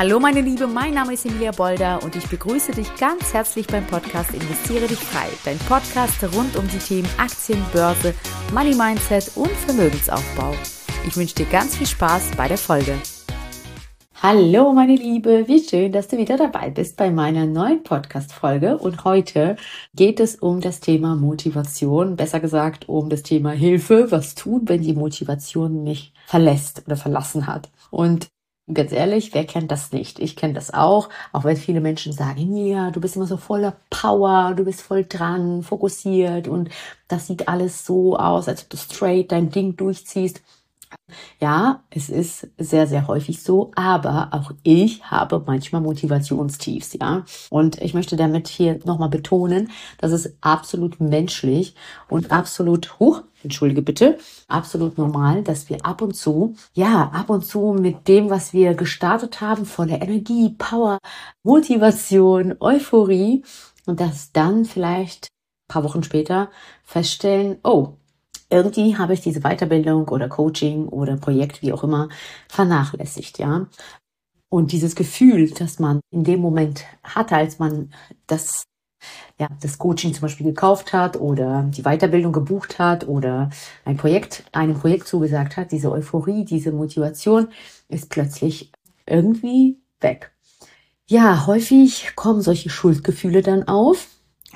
Hallo meine Liebe, mein Name ist Emilia Bolder und ich begrüße dich ganz herzlich beim Podcast Investiere dich frei. Dein Podcast rund um die Themen Aktien, Börse, Money Mindset und Vermögensaufbau. Ich wünsche dir ganz viel Spaß bei der Folge. Hallo meine Liebe, wie schön, dass du wieder dabei bist bei meiner neuen Podcast-Folge. Und heute geht es um das Thema Motivation, besser gesagt um das Thema Hilfe, was tun, wenn die Motivation mich verlässt oder verlassen hat. Und ganz ehrlich, wer kennt das nicht? Ich kenne das auch, auch wenn viele Menschen sagen, ja, du bist immer so voller Power, du bist voll dran, fokussiert und das sieht alles so aus, als ob du straight dein Ding durchziehst. Ja, es ist sehr, sehr häufig so, aber auch ich habe manchmal Motivationstiefs, ja. Und ich möchte damit hier nochmal betonen, dass es absolut menschlich und absolut, hoch, entschuldige bitte, absolut normal, dass wir ab und zu, ja, ab und zu mit dem, was wir gestartet haben, voller Energie, Power, Motivation, Euphorie und dass dann vielleicht paar Wochen später feststellen, oh, irgendwie habe ich diese Weiterbildung oder Coaching oder Projekt, wie auch immer, vernachlässigt, ja. Und dieses Gefühl, das man in dem Moment hatte, als man das, ja, das Coaching zum Beispiel gekauft hat oder die Weiterbildung gebucht hat oder ein Projekt, einem Projekt zugesagt hat, diese Euphorie, diese Motivation ist plötzlich irgendwie weg. Ja, häufig kommen solche Schuldgefühle dann auf.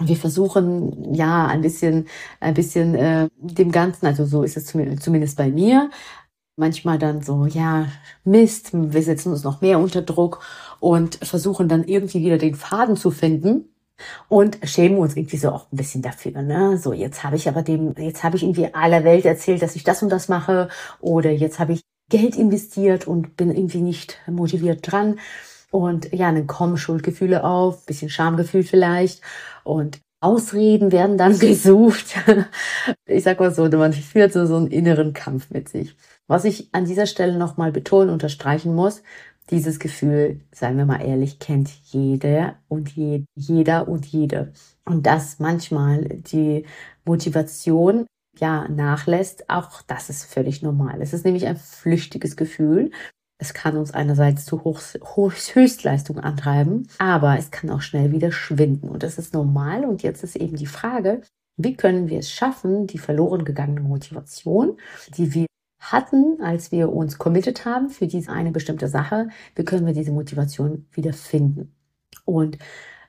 Wir versuchen ja ein bisschen, ein bisschen äh, dem Ganzen, also so ist es zumindest bei mir, manchmal dann so, ja, Mist, wir setzen uns noch mehr unter Druck und versuchen dann irgendwie wieder den Faden zu finden und schämen uns irgendwie so auch ein bisschen dafür, ne? So, jetzt habe ich aber dem, jetzt habe ich irgendwie aller Welt erzählt, dass ich das und das mache oder jetzt habe ich Geld investiert und bin irgendwie nicht motiviert dran. Und ja, dann kommen Schuldgefühle auf, bisschen Schamgefühl vielleicht. Und Ausreden werden dann gesucht. Ich sag mal so, man führt so, so einen inneren Kampf mit sich. Was ich an dieser Stelle nochmal betonen, unterstreichen muss, dieses Gefühl, seien wir mal ehrlich, kennt jeder und je, jeder und jede. Und dass manchmal die Motivation ja nachlässt, auch das ist völlig normal. Es ist nämlich ein flüchtiges Gefühl es kann uns einerseits zu Hoch Höchstleistung antreiben, aber es kann auch schnell wieder schwinden. Und das ist normal. Und jetzt ist eben die Frage, wie können wir es schaffen, die verloren gegangene Motivation, die wir hatten, als wir uns committed haben für diese eine bestimmte Sache, wie können wir diese Motivation wieder finden? Und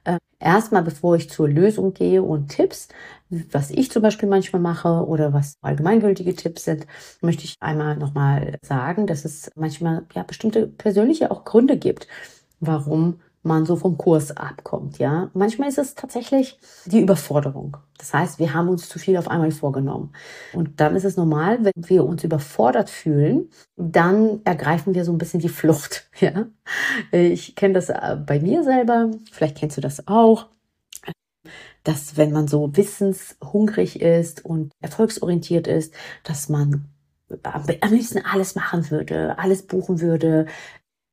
äh, erstmal, bevor ich zur Lösung gehe und Tipps, was ich zum Beispiel manchmal mache oder was allgemeingültige Tipps sind, möchte ich einmal nochmal sagen, dass es manchmal ja bestimmte persönliche auch Gründe gibt, warum man so vom Kurs abkommt, ja. Manchmal ist es tatsächlich die Überforderung. Das heißt, wir haben uns zu viel auf einmal vorgenommen. Und dann ist es normal, wenn wir uns überfordert fühlen, dann ergreifen wir so ein bisschen die Flucht, ja. Ich kenne das äh, bei mir selber, vielleicht kennst du das auch dass wenn man so wissenshungrig ist und erfolgsorientiert ist, dass man am liebsten alles machen würde, alles buchen würde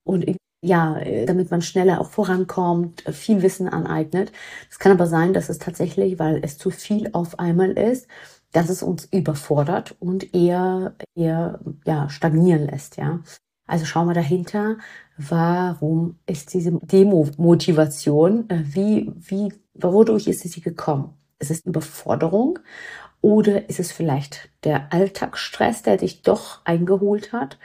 und ja, damit man schneller auch vorankommt, viel Wissen aneignet. Es kann aber sein, dass es tatsächlich, weil es zu viel auf einmal ist, dass es uns überfordert und eher, eher, ja, stagnieren lässt, ja. Also schau mal dahinter, warum ist diese Demotivation, äh, wie, wie, wodurch ist sie gekommen? Ist es Überforderung oder ist es vielleicht der Alltagsstress, der dich doch eingeholt hat?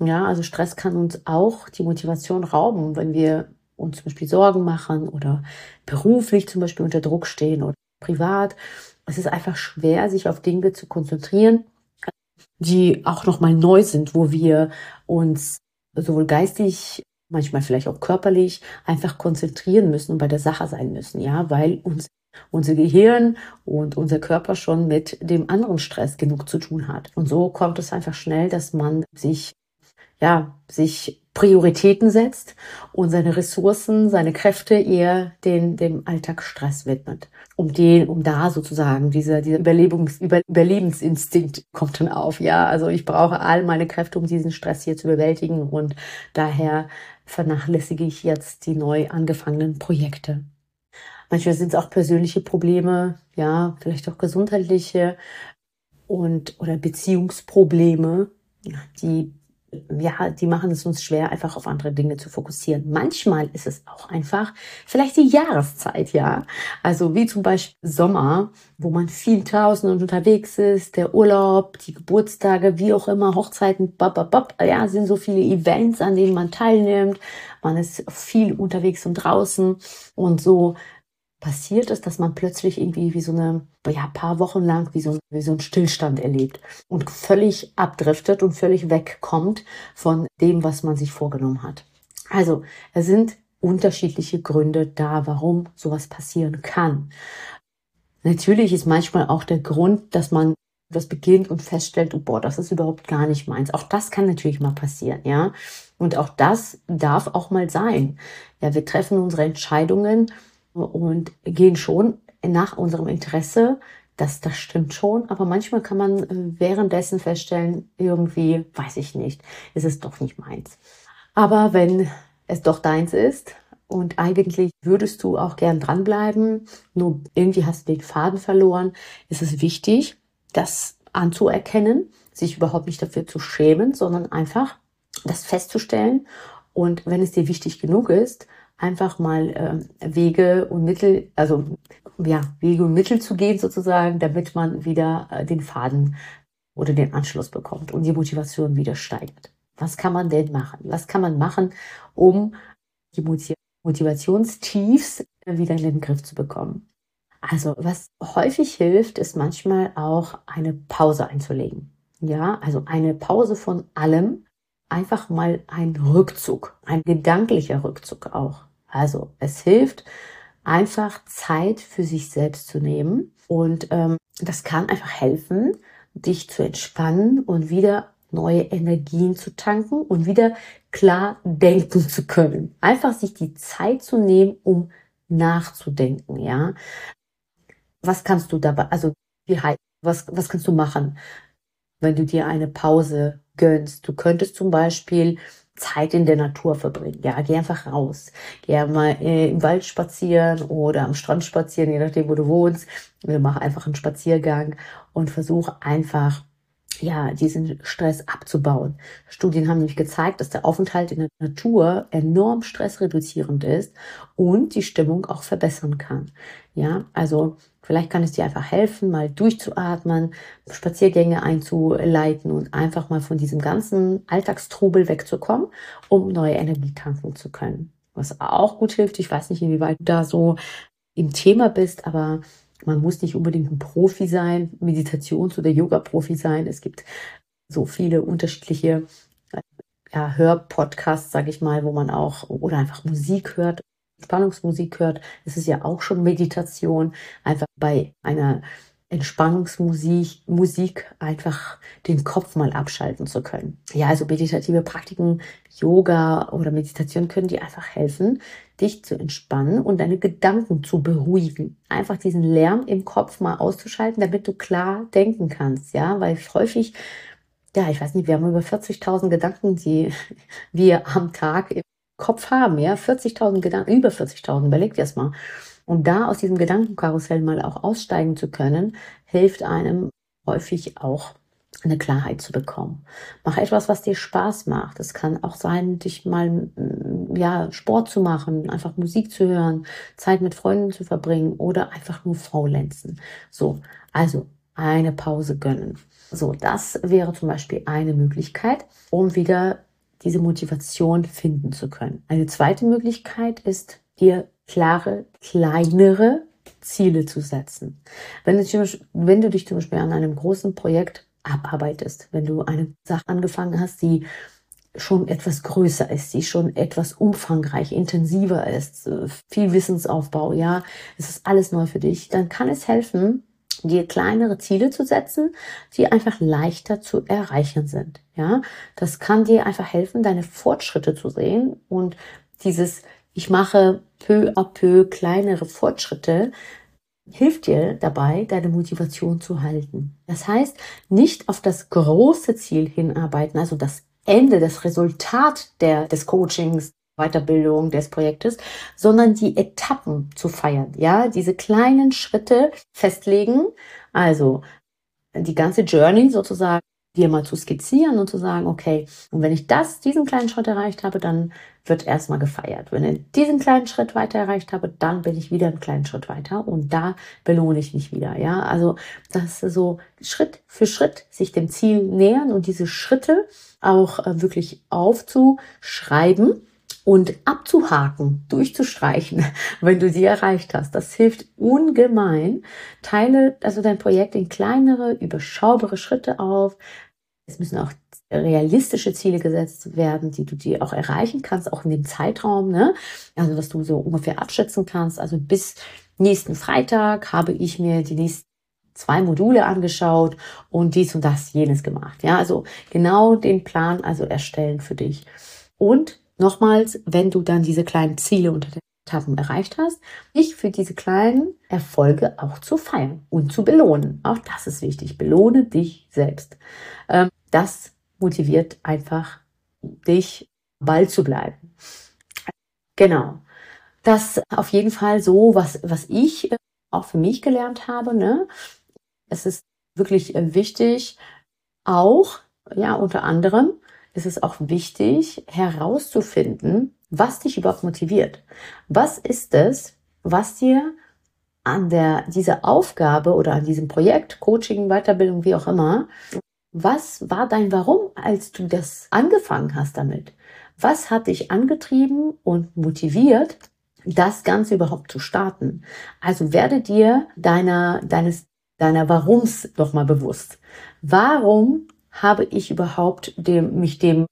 Ja, also Stress kann uns auch die Motivation rauben, wenn wir uns zum Beispiel Sorgen machen oder beruflich zum Beispiel unter Druck stehen oder privat. Es ist einfach schwer, sich auf Dinge zu konzentrieren, die auch nochmal neu sind, wo wir uns sowohl geistig, manchmal vielleicht auch körperlich einfach konzentrieren müssen und bei der Sache sein müssen, ja, weil uns unser Gehirn und unser Körper schon mit dem anderen Stress genug zu tun hat. Und so kommt es einfach schnell, dass man sich ja, sich Prioritäten setzt und seine Ressourcen, seine Kräfte eher den, dem Alltagsstress widmet. Um den, um da sozusagen, dieser, dieser Überlebens, Über, Überlebensinstinkt kommt dann auf. Ja, also ich brauche all meine Kräfte, um diesen Stress hier zu bewältigen und daher vernachlässige ich jetzt die neu angefangenen Projekte. Manchmal sind es auch persönliche Probleme, ja, vielleicht auch gesundheitliche und oder Beziehungsprobleme, die ja, die machen es uns schwer, einfach auf andere Dinge zu fokussieren. Manchmal ist es auch einfach vielleicht die Jahreszeit, ja. Also wie zum Beispiel Sommer, wo man viel draußen und unterwegs ist, der Urlaub, die Geburtstage, wie auch immer, Hochzeiten, bap, bap, bap, ja, sind so viele Events, an denen man teilnimmt. Man ist viel unterwegs und draußen und so passiert ist, dass man plötzlich irgendwie wie so eine, ja, paar Wochen lang wie so, wie so ein Stillstand erlebt und völlig abdriftet und völlig wegkommt von dem, was man sich vorgenommen hat. Also, es sind unterschiedliche Gründe da, warum sowas passieren kann. Natürlich ist manchmal auch der Grund, dass man das beginnt und feststellt, oh, boah, das ist überhaupt gar nicht meins. Auch das kann natürlich mal passieren, ja. Und auch das darf auch mal sein. Ja, wir treffen unsere Entscheidungen und gehen schon nach unserem Interesse. Das, das stimmt schon, aber manchmal kann man äh, währenddessen feststellen, irgendwie, weiß ich nicht, ist es doch nicht meins. Aber wenn es doch deins ist und eigentlich würdest du auch gern dranbleiben, nur irgendwie hast du den Faden verloren, ist es wichtig, das anzuerkennen, sich überhaupt nicht dafür zu schämen, sondern einfach das festzustellen und wenn es dir wichtig genug ist, einfach mal äh, Wege und Mittel, also ja, Wege und Mittel zu gehen sozusagen, damit man wieder äh, den Faden oder den Anschluss bekommt und die Motivation wieder steigt. Was kann man denn machen? Was kann man machen, um die Motivationstiefs wieder in den Griff zu bekommen? Also, was häufig hilft, ist manchmal auch eine Pause einzulegen. Ja, also eine Pause von allem, einfach mal ein Rückzug, ein gedanklicher Rückzug auch. Also es hilft, einfach Zeit für sich selbst zu nehmen und ähm, das kann einfach helfen, dich zu entspannen und wieder neue Energien zu tanken und wieder klar denken zu können. Einfach sich die Zeit zu nehmen, um nachzudenken, ja. Was kannst du dabei, also wie was, was kannst du machen, wenn du dir eine Pause gönnst? Du könntest zum Beispiel Zeit in der Natur verbringen. Ja, geh einfach raus. Geh mal äh, im Wald spazieren oder am Strand spazieren, je nachdem, wo du wohnst. Oder mach einfach einen Spaziergang und versuch einfach ja, diesen Stress abzubauen. Studien haben nämlich gezeigt, dass der Aufenthalt in der Natur enorm stressreduzierend ist und die Stimmung auch verbessern kann. Ja, also vielleicht kann es dir einfach helfen, mal durchzuatmen, Spaziergänge einzuleiten und einfach mal von diesem ganzen Alltagstrubel wegzukommen, um neue Energie tanken zu können. Was auch gut hilft, ich weiß nicht, inwieweit du da so im Thema bist, aber man muss nicht unbedingt ein Profi sein, Meditations- oder Yoga-Profi sein. Es gibt so viele unterschiedliche ja, Hörpodcasts, sage ich mal, wo man auch oder einfach Musik hört, Spannungsmusik hört. Es ist ja auch schon Meditation, einfach bei einer Entspannungsmusik, Musik einfach den Kopf mal abschalten zu können. Ja, also meditative Praktiken, Yoga oder Meditation können dir einfach helfen, dich zu entspannen und deine Gedanken zu beruhigen. Einfach diesen Lärm im Kopf mal auszuschalten, damit du klar denken kannst. Ja, weil häufig, ja, ich weiß nicht, wir haben über 40.000 Gedanken, die wir am Tag Kopf haben. Ja, 40.000 Gedanken, über 40.000, überleg dir das mal. Und da aus diesem Gedankenkarussell mal auch aussteigen zu können, hilft einem häufig auch eine Klarheit zu bekommen. Mach etwas, was dir Spaß macht. Es kann auch sein, dich mal mm, ja Sport zu machen, einfach Musik zu hören, Zeit mit Freunden zu verbringen oder einfach nur faulenzen. So, also eine Pause gönnen. So, das wäre zum Beispiel eine Möglichkeit, um wieder diese Motivation finden zu können. Eine zweite Möglichkeit ist, dir klare, kleinere Ziele zu setzen. Wenn du, wenn du dich zum Beispiel an einem großen Projekt abarbeitest, wenn du eine Sache angefangen hast, die schon etwas größer ist, die schon etwas umfangreich, intensiver ist, äh, viel Wissensaufbau, ja, es ist alles neu für dich, dann kann es helfen, dir kleinere Ziele zu setzen, die einfach leichter zu erreichen sind. Ja, das kann dir einfach helfen, deine Fortschritte zu sehen und dieses ich mache peu à peu kleinere Fortschritte, hilft dir dabei, deine Motivation zu halten. Das heißt, nicht auf das große Ziel hinarbeiten, also das Ende, das Resultat der, des Coachings, Weiterbildung des Projektes, sondern die Etappen zu feiern. Ja, diese kleinen Schritte festlegen, also die ganze Journey sozusagen dir mal zu skizzieren und zu sagen, okay, und wenn ich das, diesen kleinen Schritt erreicht habe, dann wird erstmal gefeiert. Wenn ich diesen kleinen Schritt weiter erreicht habe, dann bin ich wieder einen kleinen Schritt weiter und da belohne ich mich wieder. Ja, also das ist so Schritt für Schritt sich dem Ziel nähern und diese Schritte auch äh, wirklich aufzuschreiben und abzuhaken, durchzustreichen, wenn du sie erreicht hast. Das hilft ungemein. Teile also dein Projekt in kleinere, überschaubare Schritte auf. Es müssen auch realistische Ziele gesetzt werden, die du dir auch erreichen kannst, auch in dem Zeitraum, ne? Also, dass du so ungefähr abschätzen kannst. Also, bis nächsten Freitag habe ich mir die nächsten zwei Module angeschaut und dies und das, jenes gemacht. Ja, also genau den Plan also erstellen für dich. Und Nochmals, wenn du dann diese kleinen Ziele unter den Etappen erreicht hast, dich für diese kleinen Erfolge auch zu feiern und zu belohnen. Auch das ist wichtig. Belohne dich selbst. Ähm, das motiviert einfach dich, Ball zu bleiben. Genau. Das auf jeden Fall so, was, was ich äh, auch für mich gelernt habe. Ne? Es ist wirklich äh, wichtig, auch, ja, unter anderem, ist es auch wichtig herauszufinden, was dich überhaupt motiviert. Was ist es, was dir an der, dieser Aufgabe oder an diesem Projekt, Coaching, Weiterbildung, wie auch immer, was war dein Warum, als du das angefangen hast damit? Was hat dich angetrieben und motiviert, das Ganze überhaupt zu starten? Also werde dir deiner, deines, deiner Warums nochmal bewusst. Warum habe ich überhaupt dem, mich dem,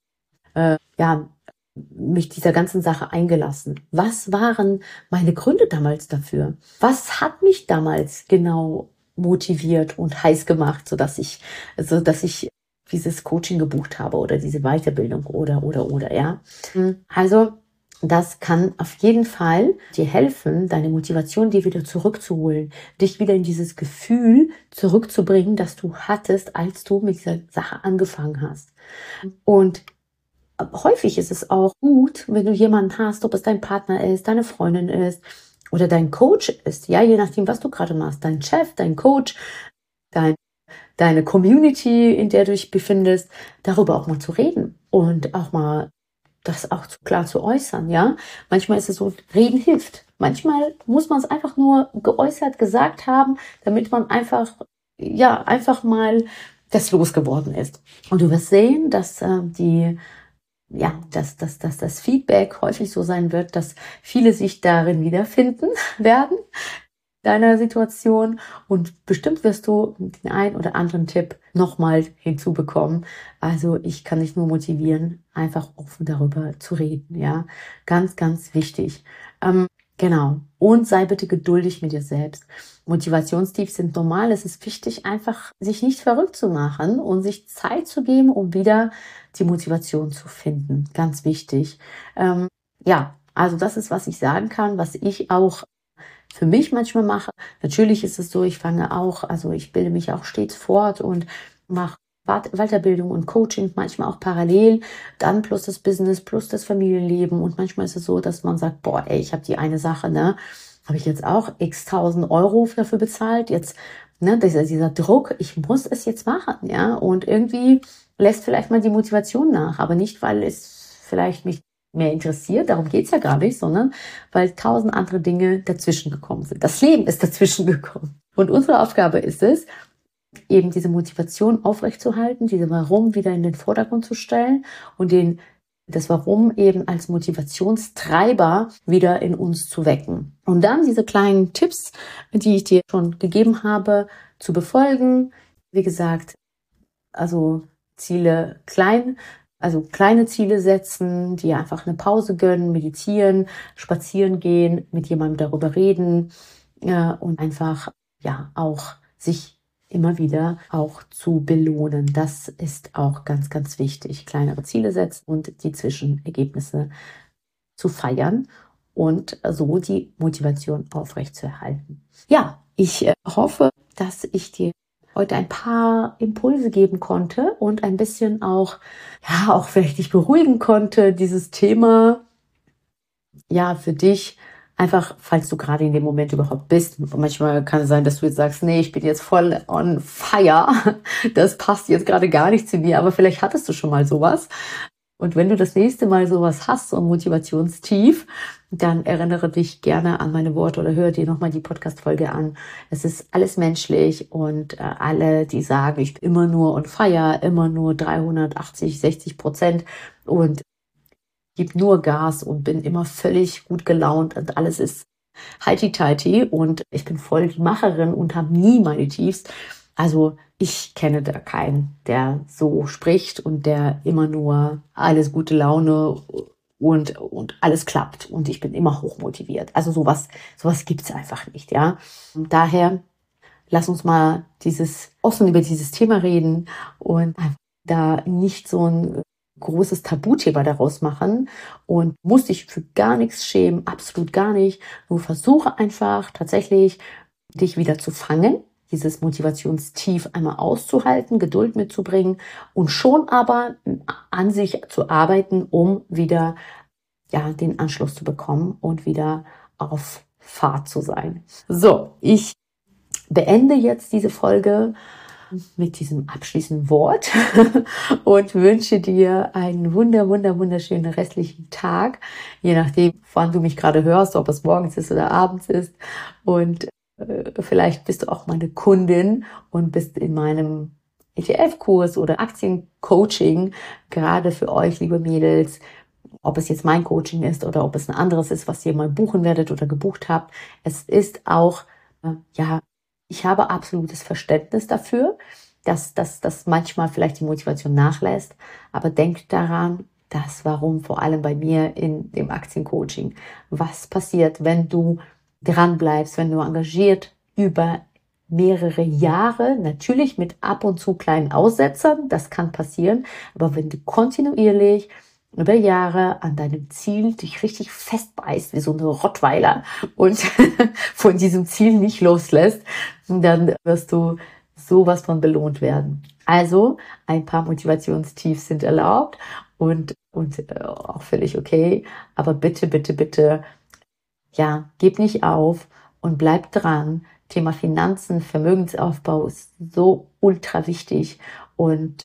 äh, ja, mich dieser ganzen Sache eingelassen? Was waren meine Gründe damals dafür? Was hat mich damals genau motiviert und heiß gemacht, so dass ich, so dass ich dieses Coaching gebucht habe oder diese Weiterbildung oder oder oder ja. Mhm. Also das kann auf jeden Fall dir helfen, deine Motivation dir wieder zurückzuholen, dich wieder in dieses Gefühl zurückzubringen, das du hattest, als du mit dieser Sache angefangen hast. Und häufig ist es auch gut, wenn du jemanden hast, ob es dein Partner ist, deine Freundin ist oder dein Coach ist, ja, je nachdem, was du gerade machst, dein Chef, dein Coach, dein deine Community, in der du dich befindest, darüber auch mal zu reden und auch mal das auch klar zu äußern, ja. Manchmal ist es so, reden hilft. Manchmal muss man es einfach nur geäußert, gesagt haben, damit man einfach, ja, einfach mal das losgeworden ist. Und du wirst sehen, dass äh, die, ja, dass, dass, dass das Feedback häufig so sein wird, dass viele sich darin wiederfinden werden, deiner Situation und bestimmt wirst du den einen oder anderen Tipp nochmal hinzubekommen. Also ich kann dich nur motivieren, einfach offen darüber zu reden. Ja, ganz, ganz wichtig. Ähm, genau. Und sei bitte geduldig mit dir selbst. Motivationstiefs sind normal. Es ist wichtig, einfach sich nicht verrückt zu machen und sich Zeit zu geben, um wieder die Motivation zu finden. Ganz wichtig. Ähm, ja, also das ist, was ich sagen kann, was ich auch für mich manchmal mache. Natürlich ist es so, ich fange auch, also ich bilde mich auch stets fort und mache Weiterbildung und Coaching manchmal auch parallel, dann plus das Business, plus das Familienleben. Und manchmal ist es so, dass man sagt, boah, ey, ich habe die eine Sache, ne, habe ich jetzt auch x tausend Euro dafür bezahlt, jetzt, ne, dieser, dieser Druck, ich muss es jetzt machen, ja, und irgendwie lässt vielleicht mal die Motivation nach, aber nicht, weil es vielleicht mich mehr interessiert. Darum geht's ja gar nicht, sondern weil tausend andere Dinge dazwischen gekommen sind. Das Leben ist dazwischen gekommen. Und unsere Aufgabe ist es, eben diese Motivation aufrechtzuerhalten, diese Warum wieder in den Vordergrund zu stellen und den, das Warum eben als Motivationstreiber wieder in uns zu wecken. Und dann diese kleinen Tipps, die ich dir schon gegeben habe, zu befolgen. Wie gesagt, also Ziele klein also kleine Ziele setzen, die einfach eine Pause gönnen, meditieren, spazieren gehen, mit jemandem darüber reden äh, und einfach ja auch sich immer wieder auch zu belohnen. Das ist auch ganz, ganz wichtig. Kleinere Ziele setzen und die Zwischenergebnisse zu feiern und so die Motivation aufrechtzuerhalten. Ja, ich äh, hoffe, dass ich dir heute ein paar Impulse geben konnte und ein bisschen auch, ja, auch vielleicht dich beruhigen konnte, dieses Thema, ja, für dich Einfach, falls du gerade in dem Moment überhaupt bist. Manchmal kann es sein, dass du jetzt sagst, nee, ich bin jetzt voll on fire. Das passt jetzt gerade gar nicht zu mir, aber vielleicht hattest du schon mal sowas. Und wenn du das nächste Mal sowas hast, so ein Motivationstief, dann erinnere dich gerne an meine Worte oder hör dir nochmal die Podcast-Folge an. Es ist alles menschlich und äh, alle, die sagen, ich bin immer nur on fire, immer nur 380, 60 Prozent und gib nur Gas und bin immer völlig gut gelaunt und alles ist heiti-teiti und ich bin voll die Macherin und habe nie meine Tiefs. Also ich kenne da keinen, der so spricht und der immer nur alles gute Laune und, und alles klappt und ich bin immer hochmotiviert. Also sowas, sowas gibt's einfach nicht, ja. Und daher lass uns mal dieses offen über dieses Thema reden und da nicht so ein großes Tabuthema daraus machen und muss dich für gar nichts schämen, absolut gar nicht. Nur versuche einfach tatsächlich dich wieder zu fangen dieses Motivationstief einmal auszuhalten, Geduld mitzubringen und schon aber an sich zu arbeiten, um wieder ja, den Anschluss zu bekommen und wieder auf Fahrt zu sein. So, ich beende jetzt diese Folge mit diesem abschließenden Wort und wünsche dir einen wunder, wunder, wunderschönen restlichen Tag, je nachdem, wann du mich gerade hörst, ob es morgens ist oder abends ist. Und vielleicht bist du auch meine Kundin und bist in meinem ETF-Kurs oder Aktiencoaching, gerade für euch, liebe Mädels, ob es jetzt mein Coaching ist oder ob es ein anderes ist, was ihr mal buchen werdet oder gebucht habt. Es ist auch, äh, ja, ich habe absolutes Verständnis dafür, dass, dass, dass manchmal vielleicht die Motivation nachlässt, aber denkt daran, das warum vor allem bei mir in dem Aktiencoaching. Was passiert, wenn du dran bleibst, wenn du engagiert über mehrere Jahre, natürlich mit ab und zu kleinen Aussetzern, das kann passieren, aber wenn du kontinuierlich über Jahre an deinem Ziel dich richtig festbeißt, wie so eine Rottweiler und von diesem Ziel nicht loslässt, dann wirst du sowas von belohnt werden. Also ein paar Motivationstiefs sind erlaubt und, und äh, auch völlig okay, aber bitte, bitte, bitte ja, gib nicht auf und bleib dran. Thema Finanzen, Vermögensaufbau ist so ultra wichtig. Und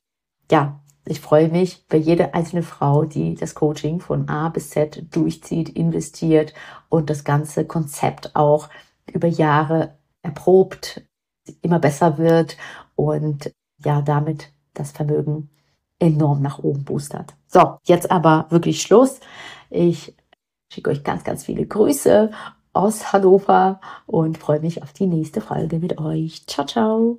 ja, ich freue mich bei jeder einzelne Frau, die das Coaching von A bis Z durchzieht, investiert und das ganze Konzept auch über Jahre erprobt, immer besser wird und ja, damit das Vermögen enorm nach oben boostert. So, jetzt aber wirklich Schluss. Ich schicke euch ganz, ganz viele Grüße aus Hannover und freue mich auf die nächste Folge mit euch. Ciao, ciao.